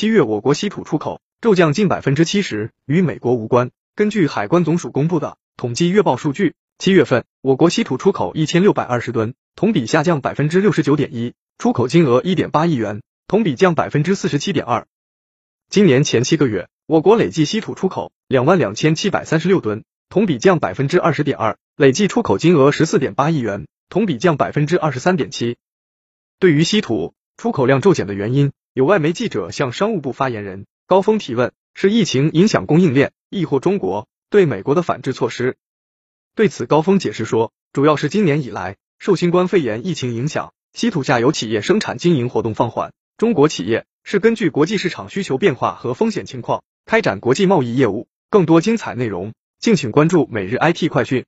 七月我国稀土出口骤降近百分之七十，与美国无关。根据海关总署公布的统计月报数据，七月份我国稀土出口一千六百二十吨，同比下降百分之六十九点一，出口金额一点八亿元，同比降百分之四十七点二。今年前七个月，我国累计稀土出口两万两千七百三十六吨，同比降百分之二十点二，累计出口金额十四点八亿元，同比降百分之二十三点七。对于稀土出口量骤减的原因，有外媒记者向商务部发言人高峰提问，是疫情影响供应链，亦或中国对美国的反制措施？对此，高峰解释说，主要是今年以来受新冠肺炎疫情影响，稀土下游企业生产经营活动放缓，中国企业。是根据国际市场需求变化和风险情况开展国际贸易业务。更多精彩内容，敬请关注每日 IT 快讯。